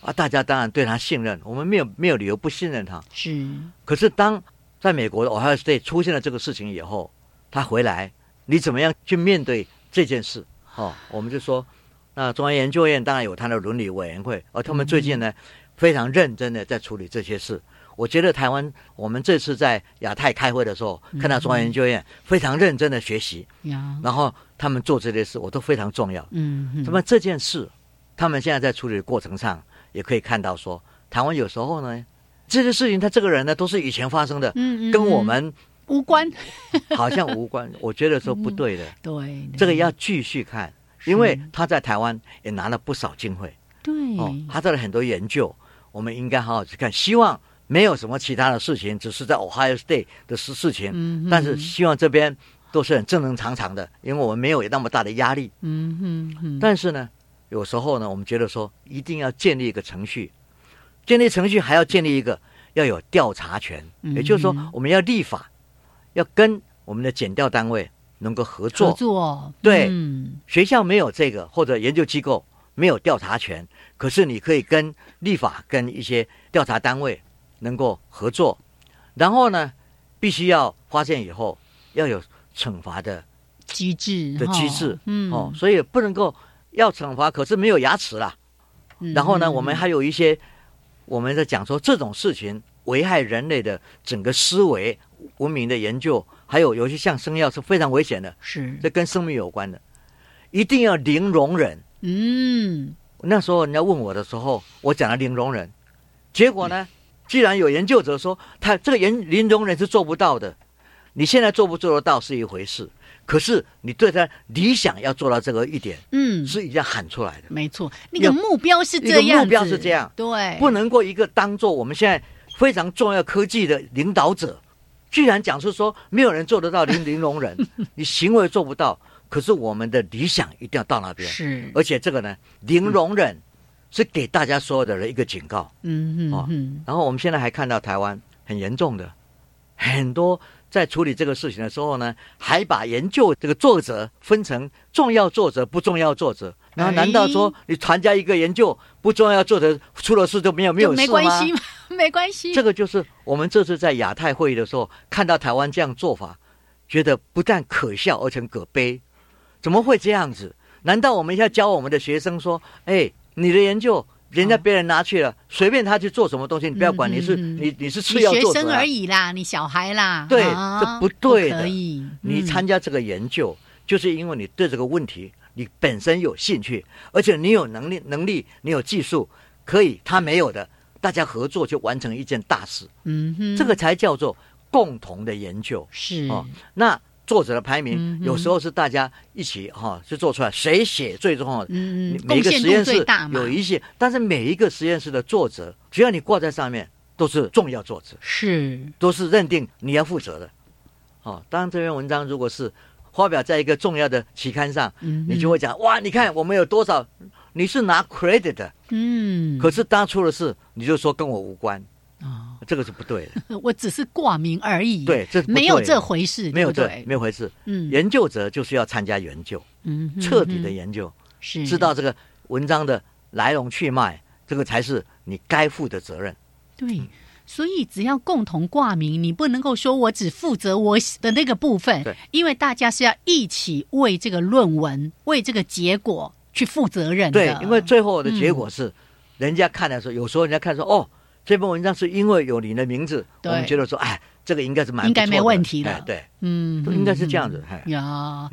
B: 啊，大家当然对他信任，我们没有没有理由不信任他。
A: 是
B: 可是当在美国的 Ohio State 出现了这个事情以后，他回来，你怎么样去面对这件事？哦，我们就说，那中央研究院当然有他的伦理委员会，而他们最近呢，非常认真的在处理这些事。我觉得台湾，我们这次在亚太开会的时候，看到中央研究院非常认真的学习，
A: 呀，
B: 然后他们做这些事，我都非常重要。
A: 嗯，
B: 那么这件事，他们现在在处理的过程上，也可以看到说，台湾有时候呢，这些事情他这个人呢，都是以前发生的，
A: 嗯嗯
B: 跟我
A: 嗯
B: 们
A: 无关，
B: 好像无关。我觉得说不对的，
A: 对，
B: 这个要继续看，因为他在台湾也拿了不少经费
A: 对。
B: 哦，他做了很多研究，我们应该好好去看。希望没有什么其他的事情，只是在 Ohio State 的事事情，
A: 嗯
B: 但是希望这边都是很正正常常的，因为我们没有那么大的压力。
A: 嗯哼哼，
B: 但是呢，有时候呢，我们觉得说一定要建立一个程序，建立程序还要建立一个要有调查权，
A: 嗯
B: 也就是说，我们要立法，要跟我们的检调单位能够合作。
A: 合作，
B: 对
A: 嗯。
B: 学校没有这个，或者研究机构没有调查权，可是你可以跟立法跟一些调查单位能够合作，然后呢，必须要发现以后要有惩罚的
A: 机制
B: 的机制，
A: 嗯。
B: 哦，所以不能够要惩罚，可是没有牙齿啦。
A: 嗯
B: 然后呢，
A: 嗯
B: 我们还有一些我们在讲说这种事情危害人类的整个思维、文明的研究，还有尤其像生药是非常危险的，
A: 是。
B: 这跟生命有关的，一定要零容忍。
A: 嗯。
B: 那时候人家问我的时候，我讲了零容忍，结果呢，既然有研究者说他这个零零容忍是做不到的，你现在做不做得到是一回事，可是你对他理想要做到这个一点，
A: 嗯，
B: 是一定要喊出来的。
A: 没错，那个目标是这样
B: 目标是这样，
A: 对，
B: 不能够一个当做我们现在非常重要科技的领导者，居然讲出说没有人做得到零零容忍，你行为做不到，可是我们的理想一定要到那边，
A: 是，
B: 而且这个呢，零容忍是给大家所有的人一个警告。哦
A: 嗯嗯嗯，
B: 然后我们现在还看到台湾很严重的，很多在处理这个事情的时候呢，还把研究这个作者分成重要作者、不重要作者。然后难道说你参加一个研究不重要作者出了事就没有没有
A: 没
B: 事吗？
A: 关系吗？没关系，
B: 这个就是我们这次在亚太会议的时候看到台湾这样做法，觉得不但可笑而且可悲。怎么会这样子？难道我们要教我们的学生说：“哎，你的研究人家别人拿去了，随便他去做什么东西，你不要管，
A: 嗯
B: 你是你你是
A: 学生而。已啦，你小孩啦，
B: 对
A: 啊
B: 这不对的。
A: 可以，
B: 你
A: 嗯。
B: 参加这个研究，就是因为你对这个问题你本身有兴趣，而且你有能力能力，你有技术，可以他没有的，大家合作就完成一件大事。
A: 嗯哼，
B: 这个才叫做共同的研究。
A: 是。
B: 哦，那作者的排名、
A: 嗯
B: 有时候是大家一起哈、去做出来，谁写最重要的。
A: 嗯嗯，
B: 每一个实验室有一些，但是每一个实验室的作者，只要你挂在上面，都是重要作者，
A: 是。
B: 都是认定你要负责的。哦，当然这篇文章如果是发表在一个重要的期刊上，
A: 嗯
B: 你就会讲哇，你看我们有多少，你是拿 credit 的，
A: 嗯，
B: 可是当初的事，你就说跟我无关，
A: 哦，
B: 这个是不对的。
A: 我只是挂名而已，
B: 对，这
A: 没有这回事，
B: 没有这没有回事。
A: 嗯
B: 研究者就是要参加研究，
A: 嗯
B: 彻底的
A: 嗯
B: 研究，
A: 是
B: 知道这个文章的来龙去脉，这个才是你该负的责任。
A: 对。所以只要共同挂名，你不能够说我只负责我的那个部分
B: 对，
A: 因为大家是要一起为这个论文、为这个结果去负责任的。
B: 对，因为最后的结
A: 嗯
B: 果是，人家看的时候，有时候人家看说，哦，这篇文章是因为有你的名字，我
A: 对
B: 们觉得说，哎，这个应该是蛮
A: 应该没问题的。
B: 哎对，
A: 嗯
B: 都应该是这样子。哎，
A: 呀。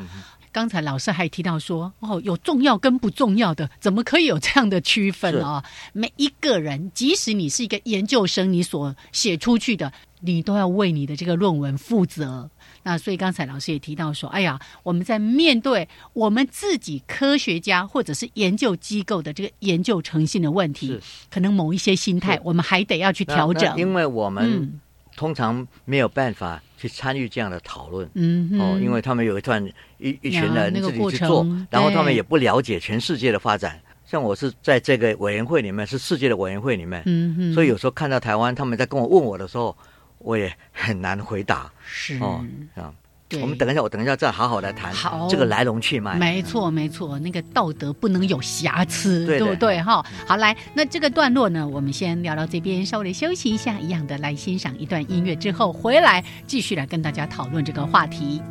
A: 刚才老师还提到说，哦，有重要跟不重要的，怎么可以有这样的区分啊、每一个人，即使你是一个研究生，你所写出去的，你都要为你的这个论文负责。那所以刚才老师也提到说，哎呀，我们在面对我们自己科学家或者是研究机构的这个研究诚信的问题，可能某一些心态我们还得要去调整。
B: 因为我们
A: 嗯
B: 通常没有办法去参与这样的讨论。
A: 嗯哼
B: 哦，因为他们有一段一一群人自己去做
A: 程，
B: 然后他们也不了解全世界的发展。像我是在这个委员会里面，是世界的委员会里面，
A: 嗯嗯，
B: 所以有时候看到台湾他们在跟我问我的时候，我也很难回答。
A: 是
B: 哦，啊，
A: 对
B: 我们等一下，我等一下再好好来谈
A: 好
B: 这个来龙去脉。
A: 没错，没错，那个道德不能有瑕疵，
B: 对的
A: 不对？哈，好，来，那这个段落呢，我们先聊到这边，稍微的休息一下，一样的来欣赏一段音乐之后，回来继续来跟大家讨论这个话题。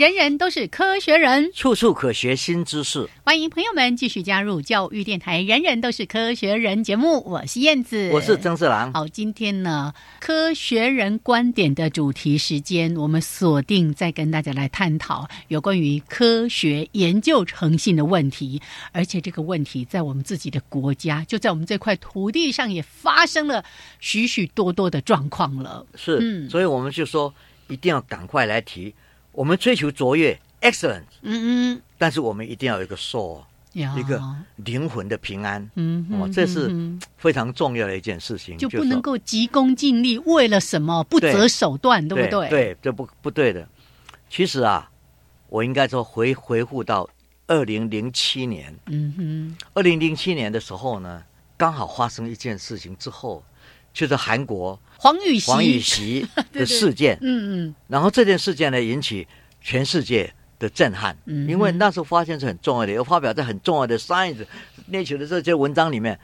A: 人人都是科学人，
B: 处处可学新知识。
A: 欢迎朋友们继续加入教育电台《人人都是科学人》节目，我是燕子，
B: 我是曾志郎。
A: 好，今天呢，科学人观点的主题时间，我们锁定再跟大家来探讨有关于科学研究诚信的问题，而且这个问题在我们自己的国家，就在我们这块土地上也发生了许许多多的状况了。
B: 是，
A: 嗯
B: 所以我们就说一定要赶快来提。我们追求卓越 （excellent），
A: 嗯嗯。
B: 但是我们一定要有一个 soul，一个灵魂的平安。
A: 嗯
B: 哦，这是非常重要的一件事情，
A: 就不能够急功近利，为了什么？不择手段，对不对？
B: 对，这不不对的。其实啊，我应该说回回复到二零零七年，
A: 嗯哼，
B: 二零零七年的时候呢，刚好发生一件事情之后，就是韩国
A: 黄禹锡，
B: 黄禹锡 的事件，
A: 嗯嗯。
B: 然后这件事件呢引起全世界的震撼，
A: 嗯
B: 因为那时候发现是很重要的，又发表在很重要的 Science、Nature 的这些文章里面，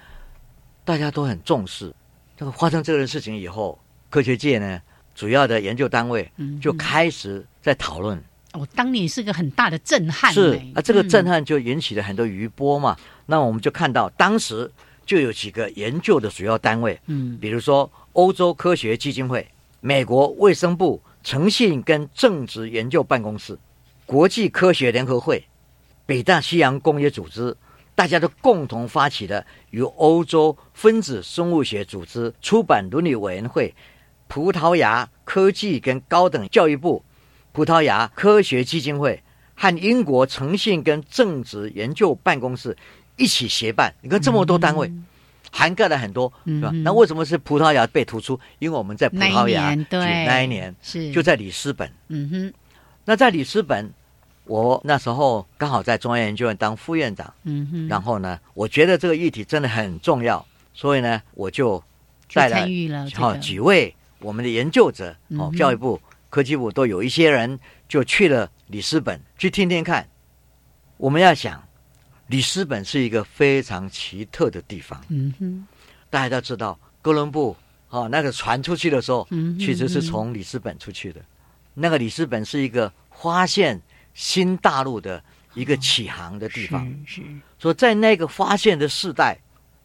B: 大家都很重视。这个发生这个事情以后，科学界呢主要的研究单位
A: 嗯，
B: 就开始在讨论，
A: 哦，当年是个很大的震撼
B: 是
A: 嘞
B: 啊，这个震
A: 嗯
B: 撼就引起了很多余波嘛。那我们就看到当时就有几个研究的主要单位，
A: 嗯。
B: 比如说欧洲科学基金会、美国卫生部诚信跟政治研究办公室、国际科学联合会、北大西洋工业组织，大家都共同发起的，与欧洲分子生物学组织出版伦理委员会、葡萄牙科技跟高等教育部、葡萄牙科学基金会和英国诚信跟政治研究办公室一起协办。你看这么多单位。涵盖了很多，是吧？
A: 嗯
B: 那为什么是葡萄牙被突出？因为我们在葡萄牙
A: 对
B: 那一年
A: 是
B: 就在里斯本。
A: 嗯哼
B: 那在里斯本，我那时候刚好在中央研究院当副院长，
A: 嗯哼，
B: 然后呢，我觉得这个议题真的很重要，所以呢，我就带了
A: 参与了这
B: 好
A: 个
B: 几位我们的研究者，哦
A: 嗯，
B: 教育部、科技部都有一些人就去了里斯本去听听看。我们要想，里斯本是一个非常奇特的地方。
A: 嗯哼
B: 大家都知道，哥伦布哦，那个船出去的时候，
A: 嗯哼
B: 其实是从里斯本出去的。那个里斯本是一个发现新大陆的一个起航的地方。
A: 是是
B: 所以在那个发现的世代，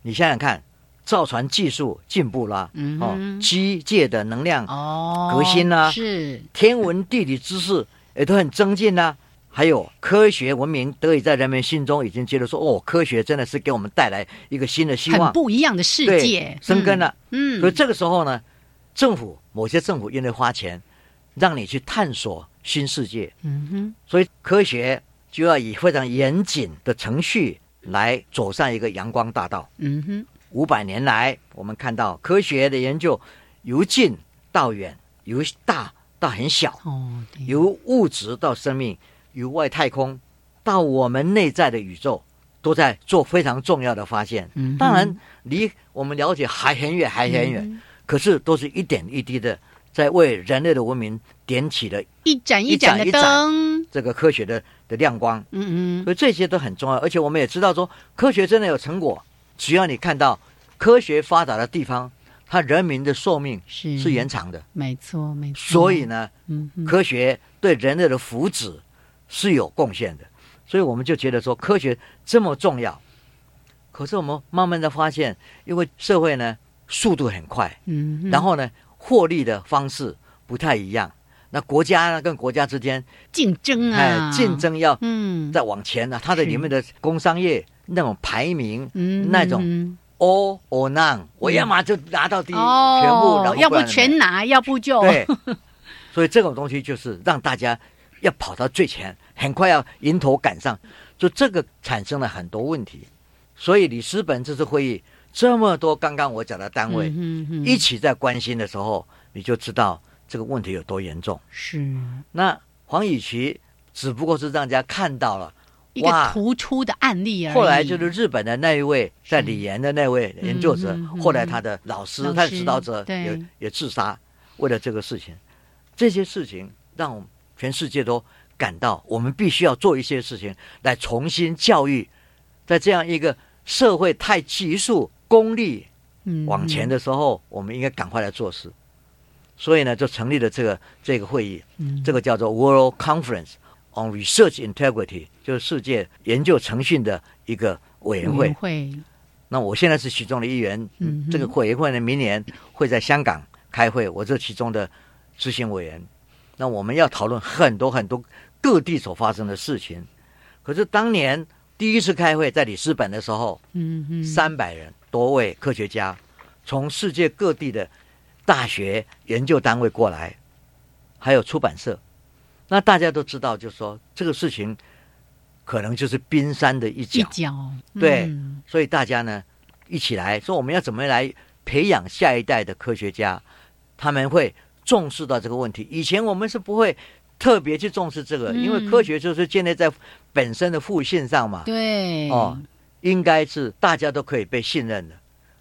B: 你想想看，造船技术进步啦，哦机械的能量、
A: 哦，
B: 革新啊
A: 是
B: 天文地理知识也都很增进啦、还有科学文明得以在人们心中已经觉得说，哦，科学真的是给我们带来一个新的希
A: 很
B: 望。
A: 不一样的世界，
B: 生根了。
A: 嗯，嗯，
B: 所以这个时候呢，政府某些政府愿意花钱，让你去探索新世界，
A: 嗯哼
B: 所以科学就要以非常严谨的程序来走上一个阳光大道。
A: 嗯哼
B: 五百年来，我们看到科学的研究由近到远，由大到很小，
A: 哦，
B: 由物质到生命，由外太空到我们内在的宇宙，都在做非常重要的发现。
A: 嗯
B: 当然，离我们了解还很远，还很远，
A: 嗯。
B: 可是都是一点一滴的，在为人类的文明点起了
A: 一盏一盏的
B: 一盏
A: 灯，
B: 这个科学的的亮光。
A: 嗯嗯，
B: 所以这些都很重要，而且我们也知道说，科学真的有成果，只要你看到科学发达的地方，它人民的寿命
A: 是。
B: 是延长的。
A: 没错没错，
B: 所以呢，
A: 嗯
B: 科学对人类的福祉是有贡献的，所以我们就觉得说科学这么重要。可是我们慢慢的发现，因为社会呢速度很快，
A: 嗯，
B: 然后呢获利的方式不太一样，那国家呢跟国家之间
A: 竞争啊。
B: 哎
A: 啊，
B: 竞，争要
A: 嗯，
B: 再往前呢，它的里面的工商业那种排名，
A: 嗯
B: 那种
A: 嗯
B: all or none，我要么就拿到第一，
A: 哦，
B: 全部，然后
A: 要不全拿，要不就。
B: 对，所以这种东西就是让大家要跑到最前，很快要迎头赶上，就这个产生了很多问题。所以里斯本这次会议这么多刚刚我讲的单位、一起在关心的时候，你就知道这个问题有多严重。
A: 是
B: 那黄以琦只不过是让人家看到了，
A: 一个突出的案例而已。
B: 后来就是日本的那一位在理研的那位研究者，
A: 嗯嗯嗯
B: 后来他的老师、
A: 老师
B: 他的指导者也也自杀，为了这个事情，这些事情让我们全世界都感到，我们必须要做一些事情来重新教育，在这样一个社会太急速、功利
A: 嗯
B: 往前的时候，我们应该赶快来做事。所以呢，就成立了这个这个会议，
A: 嗯
B: 这个叫做 World Conference on Research Integrity，就是世界研究诚信的一个委员会。
A: 会
B: 那我现在是其中的一员，
A: 嗯
B: 这个委员会呢，明年会在香港开会，我这其中的执行委员。那我们要讨论很多很多各地所发生的事情。可是当年第一次开会在里斯本的时候，
A: 嗯嗯
B: 三百人多位科学家从世界各地的大学研究单位过来，还有出版社。那大家都知道，就是说这个事情可能就是冰山的一角，
A: 一角
B: 对
A: 嗯
B: 所以大家呢一起来说，我们要怎么来培养下一代的科学家，他们会重视到这个问题。以前我们是不会特别去重视这个，
A: 嗯
B: 因为科学就是建立在本身的互信上嘛。
A: 对
B: 哦，应该是大家都可以被信任的。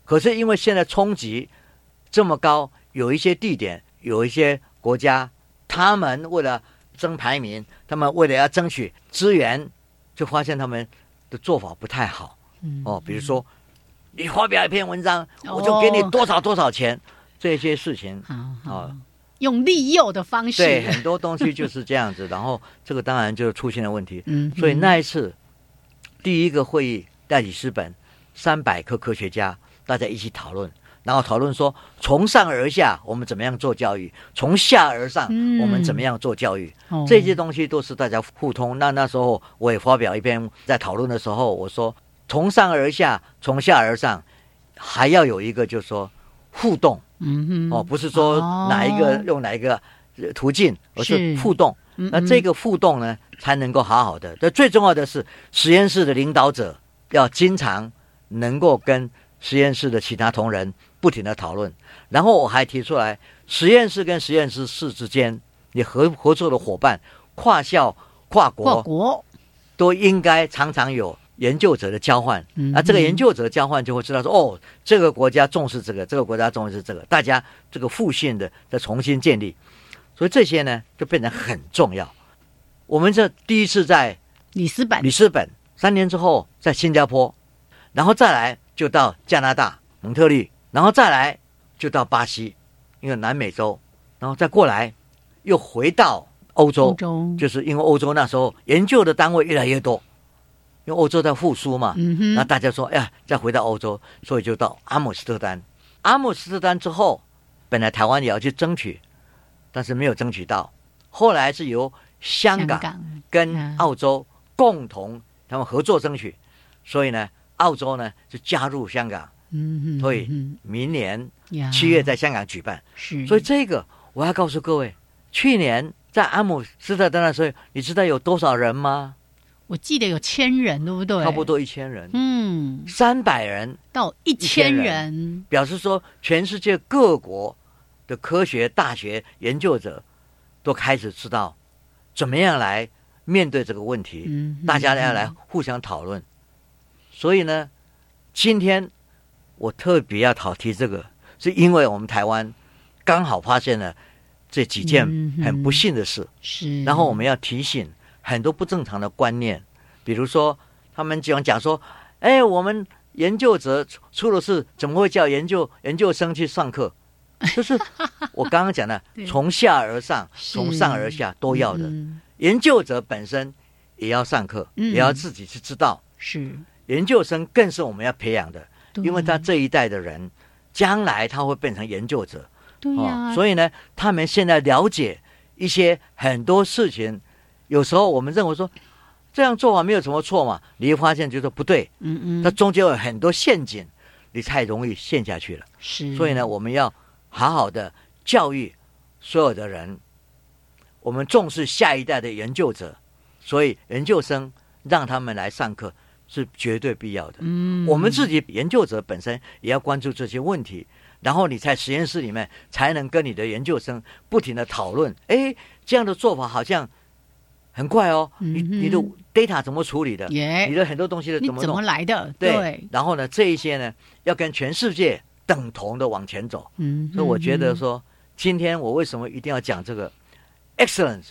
B: 可是因为现在冲击这么高，有一些地点，有一些国家，他们为了争排名，他们为了要争取资源，就发现他们的做法不太好。
A: 嗯
B: 哦，比如说你发表一篇文章，我就给你多少多少钱，这些事情。啊
A: 用利诱的方式，
B: 对，很多东西就是这样子。然后这个当然就出现了问题。
A: 嗯，
B: 所以
A: 嗯
B: 那一次第一个会议代理斯本，三百个科学家大家一起讨论，然后讨论说从上而下我们怎么样做教育，从下而上
A: 嗯
B: 我们怎么样做教育，
A: 哦
B: 这些东西都是大家互通。那那时候我也发表一篇在讨论的时候，我说从上而下，从下而上，还要有一个就是说互动
A: 嗯哼
B: 哦，不是说哪一个
A: 哦
B: 用哪一个呃途径，而是
A: 是
B: 互动。那这个互动呢，才能够好好的。这最重要的是，实验室的领导者要经常能够跟实验室的其他同仁不停的讨论。然后我还提出来，实验室跟实验室室之间，你合合作的伙伴，跨校、跨国，
A: 跨国
B: 都应该常常有研究者的交换。
A: 嗯
B: 啊，这个研究者的交换就会知道说，哦，这个国家重视这个，这个国家重视这个，大家这个互信的在重新建立。所以这些呢，就变得很重要。我们这第一次在
A: 里斯本
B: 里斯本，三年之后在新加坡，然后再来就到加拿大蒙特利，然后再来就到巴西，因为南美洲，然后再过来又回到欧洲，
A: 欧洲
B: 就是因为欧洲那时候研究的单位越来越多，因为欧洲在复苏嘛，
A: 嗯哼
B: 那大家说，哎呀，再回到欧洲，所以就到阿姆斯特丹。阿姆斯特丹之后，本来台湾也要去争取，但是没有争取到。后来是由香港跟
A: 嗯
B: 澳洲共同他们合作争取，所以呢，澳洲呢就加入香港，
A: 嗯哼
B: 所以
A: 嗯
B: 明年七月在香港举办。
A: 是
B: 所以这个我要告诉各位，去年在阿姆斯特丹的时候，你知道有多少人吗？
A: 我记得有千人，对不对？
B: 差不多一千人。
A: 嗯。嗯，
B: 三百人。
A: 到一千
B: 人。
A: 人，
B: 表示说，全世界各国的科学大学研究者都开始知道怎么样来面对这个问题，
A: 嗯，
B: 大家要来互相讨论。所以呢，今天我特别要讨提这个，是因为我们台湾刚好发现了这几件很不幸的事，
A: 是，
B: 然后我们要提醒很多不正常的观念，比如说他们讲讲说，哎，我们研究者出出了事，怎么会叫研究研究生去上课？就是我刚刚讲的，从下而上，从上而下都要的。
A: 嗯
B: 研究者本身也要上课，
A: 嗯
B: 也要自己去知道。
A: 是，
B: 研究生更是我们要培养的，因为他这一代的人，将来他会变成研究者。
A: 对呀，
B: 哦所以呢，他们现在了解一些很多事情，有时候我们认为说这样做法没有什么错嘛，你会发现就说不对，
A: 嗯嗯，
B: 它中间有很多陷阱，你太容易陷下去了。
A: 是，
B: 所以呢，我们要好好的教育所有的人，我们重视下一代的研究者，所以研究生让他们来上课是绝对必要的。
A: 嗯，
B: 我们自己研究者本身也要关注这些问题，然后你在实验室里面才能跟你的研究生不停的讨论。哎，这样的做法好像很快哦，你你的 data 怎么处理的？
A: 耶
B: 你的很多东西的怎么
A: 怎么？来的？
B: 对，然后呢，这一些呢，要跟全世界等同的往前走。
A: 嗯，
B: 所以我觉得
A: 嗯
B: 说，今天我为什么一定要讲这个 excellence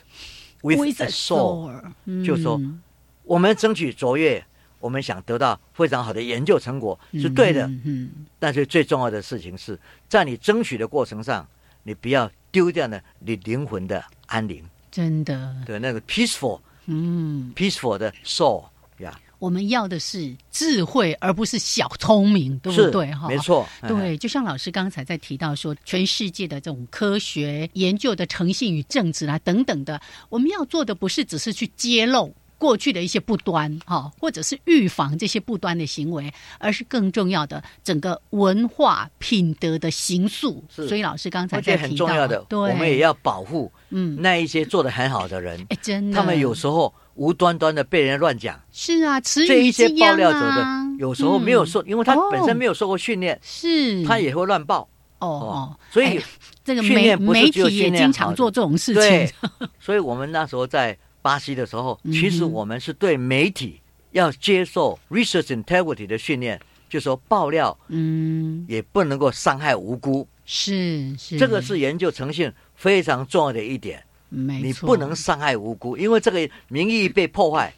B: with a
A: a soul？soul，
B: 就是说
A: 嗯
B: 我们争取卓越，我们想得到非常好的研究成果是对的。
A: 嗯嗯
B: 但是最重要的事情是在你争取的过程上，你不要丢掉呢你灵魂的安宁，
A: 真的，
B: 对那个 peaceful
A: 嗯
B: ，peaceful 的 soul 呀，
A: 我们要的是智慧，而不是小聪明，对不对？哈，
B: 没。错，哎
A: 对，就像老师刚才在提到说，全世界的这种科学研究的诚信与正直啊等等的，我们要做的不是只是去揭露过去的一些不端哈，或者是预防这些不端的行为，而是更重要的整个文化品德的形塑。所以老师刚才在提到，
B: 重要的，
A: 对，
B: 我们也要保护
A: 嗯，
B: 那一些做的很好的人，
A: 哎，真的，
B: 他们有时候无端端的被人乱讲。
A: 是啊，词
B: 这一些爆料者的
A: 啊，
B: 有时候没有
A: 嗯。
B: 受，因为他本身没
A: 有
B: 有受过训练，
A: 是，
B: 他也会乱报。
A: 哦哦，
B: 所以
A: 哎这个媒媒体也经常做这种事情，，
B: 所以我们那时候在巴西的时候，
A: 嗯
B: 其实我们是对媒体要接受 research integrity 的训练，就说爆料
A: 嗯，
B: 也不能够伤害无辜，
A: 是是，
B: 这个是研究诚信非常重要的一点。
A: 没错，
B: 你不能伤害无辜，因为这个名誉被破坏，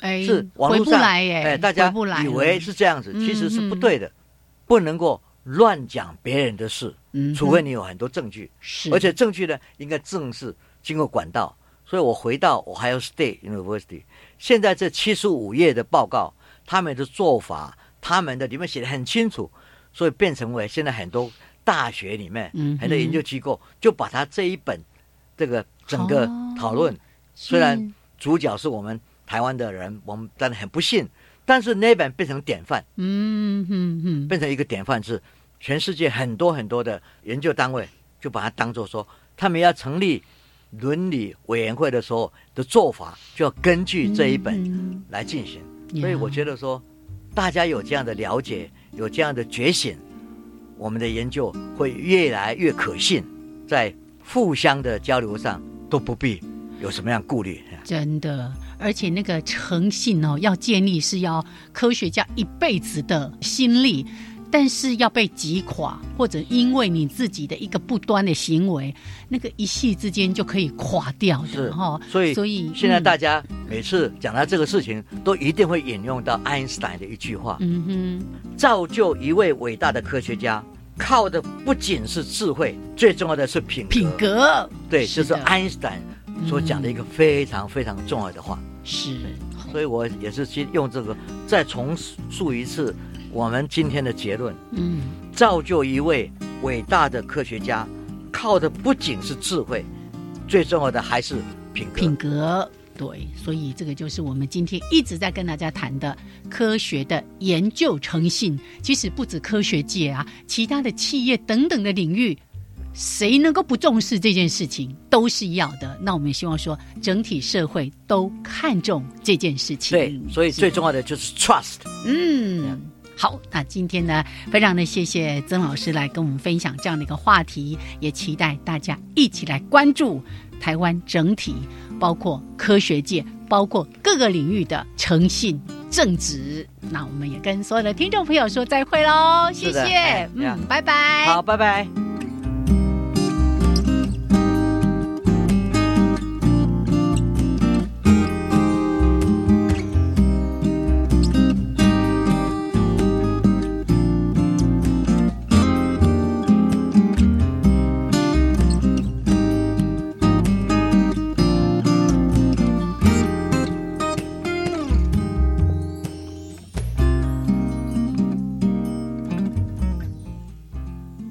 A: 哎
B: 是网络上
A: 来耶，
B: 哎，大家以为是这样子，
A: 嗯
B: 其实是不
A: 嗯。
B: 对的，不能够乱讲别人的事，
A: 嗯，
B: 除非你有很多证据。
A: 是，
B: 而且证据呢，应该正式经过管道。所以我回到 Ohio State University，现在这七十五页的报告，他们的做法，他们的里面写的很清楚，所以变成为现在很多大学里面、
A: 嗯
B: 很多研究机构就把它这一本这个整个
A: 哦
B: 讨论，
A: 是。
B: 虽然主角是我们台湾的人，我们当然很不幸，但是那本变成典范，
A: 嗯哼哼，
B: 变成一个典范是全世界很多很多的研究单位就把它当做说，他们要成立伦理委员会的时候的做法，就要根据这一本
A: 嗯
B: 来进行。
A: 呀
B: 所以我觉得说，大家有这样的了解，有这样的觉醒，我们的研究会越来越可信，在互相的交流上都不必有什么样顾虑。
A: 真的，而且那个诚信哦，要建立是要科学家一辈子的心力，但是要被击垮，或者因为你自己的一个不端的行为，那个一夕之间就可以垮掉
B: 是
A: 的哈。
B: 所以
A: 所以
B: 现在
A: 嗯。
B: 大家每次讲到这个事情，都一定会引用到爱因斯坦的一句话：
A: 嗯哼，
B: 造就一位伟大的科学家，靠的不仅是智慧，最重要的是品格。
A: 品格。
B: 对，
A: 是的。
B: 这是爱因斯坦所讲的一个非常非常重要的话。
A: 是。
B: 所以我也是先用这个再重述一次我们今天的结论：
A: 嗯
B: 造就一位伟大的科学家，靠的不仅是智慧，最重要的还是品格。
A: 品格。对，所以这个就是我们今天一直在跟大家谈的科学的研究诚信。其实不止科学界啊，其他的企业等等的领域谁能够不重视这件事情，都是要的。那我们希望说，整体社会都看重这件事情。
B: 对，所以最重要的就是 trust。
A: 嗯，好，那今天呢，非常的谢谢曾老师来跟我们分享这样的一个话题，也期待大家一起来关注台湾整体，包括科学界，包括各个领域的诚信正直。那我们也跟所有的听众朋友说再会喽，谢谢
B: 哎，
A: 嗯，拜拜。
B: 好，拜拜。